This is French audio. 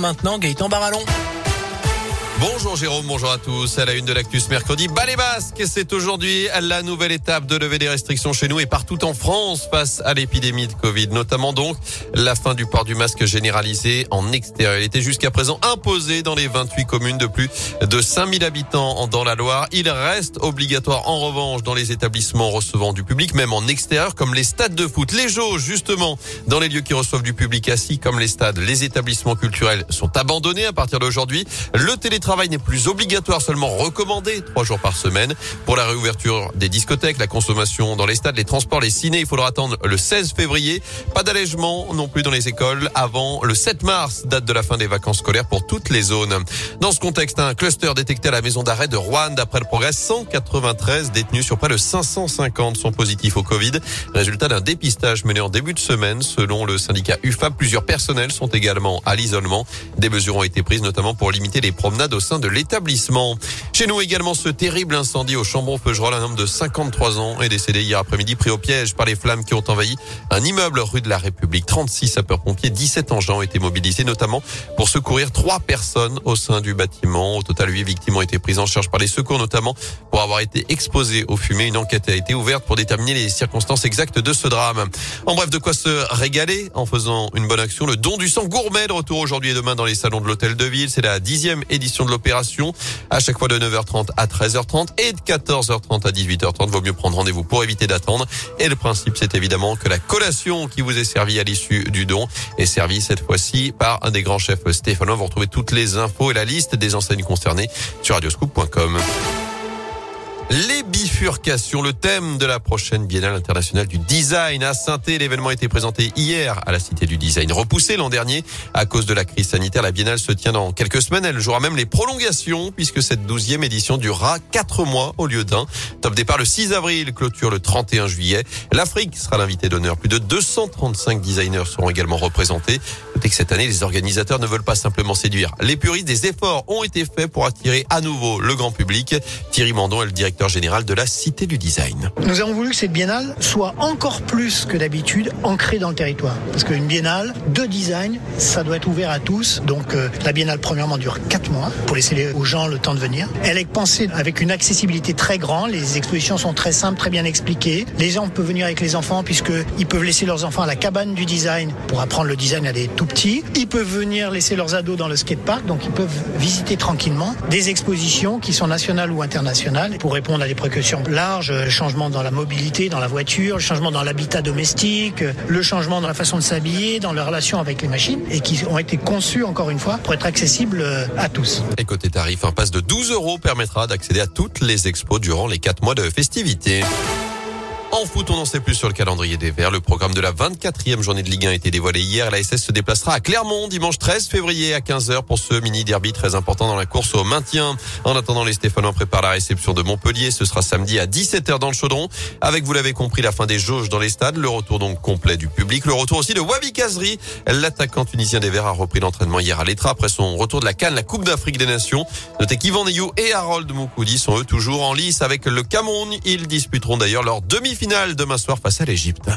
Maintenant, Gaëtan Barallon. Bonjour Jérôme, bonjour à tous. À la une de l'Actus mercredi, bas les basques. C'est aujourd'hui la nouvelle étape de lever des restrictions chez nous et partout en France face à l'épidémie de Covid. Notamment donc la fin du port du masque généralisé en extérieur. Il était jusqu'à présent imposé dans les 28 communes de plus de 5000 habitants dans la Loire. Il reste obligatoire en revanche dans les établissements recevant du public, même en extérieur comme les stades de foot. Les jauges justement dans les lieux qui reçoivent du public assis comme les stades. Les établissements culturels sont abandonnés à partir d'aujourd'hui. Le télétravail travail n'est plus obligatoire, seulement recommandé trois jours par semaine. Pour la réouverture des discothèques, la consommation dans les stades, les transports, les ciné, il faudra attendre le 16 février. Pas d'allègement non plus dans les écoles avant le 7 mars, date de la fin des vacances scolaires pour toutes les zones. Dans ce contexte, un cluster détecté à la maison d'arrêt de Rouen. D'après le progrès, 193 détenus sur près de 550 sont positifs au Covid. Résultat d'un dépistage mené en début de semaine. Selon le syndicat UFA, plusieurs personnels sont également à l'isolement. Des mesures ont été prises notamment pour limiter les promenades au sein de l'établissement. Chez nous également ce terrible incendie au Chambon-Feugerolles. Un homme de 53 ans est décédé hier après-midi pris au piège par les flammes qui ont envahi un immeuble rue de la République. 36 sapeurs-pompiers, 17 engins ont été mobilisés notamment pour secourir trois personnes au sein du bâtiment. Au total, huit victimes ont été prises en charge par les secours notamment pour avoir été exposées aux fumées. Une enquête a été ouverte pour déterminer les circonstances exactes de ce drame. En bref, de quoi se régaler en faisant une bonne action. Le don du sang gourmet de retour aujourd'hui et demain dans les salons de l'hôtel de ville. C'est la dixième édition de l'opération. À chaque fois de 9h30 à 13h30 et de 14h30 à 18h30. Vaut mieux prendre rendez-vous pour éviter d'attendre. Et le principe, c'est évidemment que la collation qui vous est servie à l'issue du don est servie cette fois-ci par un des grands chefs Stéphanois. Vous retrouvez toutes les infos et la liste des enseignes concernées sur radioscoop.com. Les bifurcations, le thème de la prochaine Biennale internationale du design à saint L'événement a été présenté hier à la Cité du Design. Repoussé l'an dernier à cause de la crise sanitaire, la Biennale se tient dans quelques semaines. Elle jouera même les prolongations puisque cette douzième édition durera quatre mois au lieu d'un. Top départ le 6 avril, clôture le 31 juillet. L'Afrique sera l'invité d'honneur. Plus de 235 designers seront également représentés. Notez que cette année, les organisateurs ne veulent pas simplement séduire les puristes. Des efforts ont été faits pour attirer à nouveau le grand public. Thierry Mandon est le directeur général de la Cité du Design. Nous avons voulu que cette biennale soit encore plus que d'habitude ancrée dans le territoire. Parce qu'une biennale de design, ça doit être ouvert à tous. Donc euh, la biennale premièrement dure 4 mois pour laisser aux gens le temps de venir. Elle est pensée avec une accessibilité très grande. Les expositions sont très simples, très bien expliquées. Les gens peuvent venir avec les enfants puisqu'ils peuvent laisser leurs enfants à la cabane du design pour apprendre le design à des tout petits. Ils peuvent venir laisser leurs ados dans le skatepark, donc ils peuvent visiter tranquillement des expositions qui sont nationales ou internationales pour répondre on a des précautions larges, le changement dans la mobilité, dans la voiture, le changement dans l'habitat domestique, le changement dans la façon de s'habiller, dans la relation avec les machines, et qui ont été conçus, encore une fois, pour être accessibles à tous. Et côté tarif, un passe de 12 euros permettra d'accéder à toutes les expos durant les 4 mois de festivités. En foot, on n'en sait plus sur le calendrier des Verts. Le programme de la 24e journée de Ligue 1 a été dévoilé hier. La SS se déplacera à Clermont dimanche 13 février à 15h pour ce mini derby très important dans la course au maintien. En attendant, les Stéphanois préparent la réception de Montpellier. Ce sera samedi à 17h dans le Chaudron. Avec, vous l'avez compris, la fin des jauges dans les stades. Le retour donc complet du public. Le retour aussi de Wabi Kazri. L'attaquant tunisien des Verts a repris l'entraînement hier à l'Etra après son retour de la Cannes, la Coupe d'Afrique des Nations. Notez qu'Ivan Neyou et Harold Moukoudi sont eux toujours en lice avec le Cameroun. Ils disputeront d'ailleurs leur demi finale demain soir face à l'Égypte.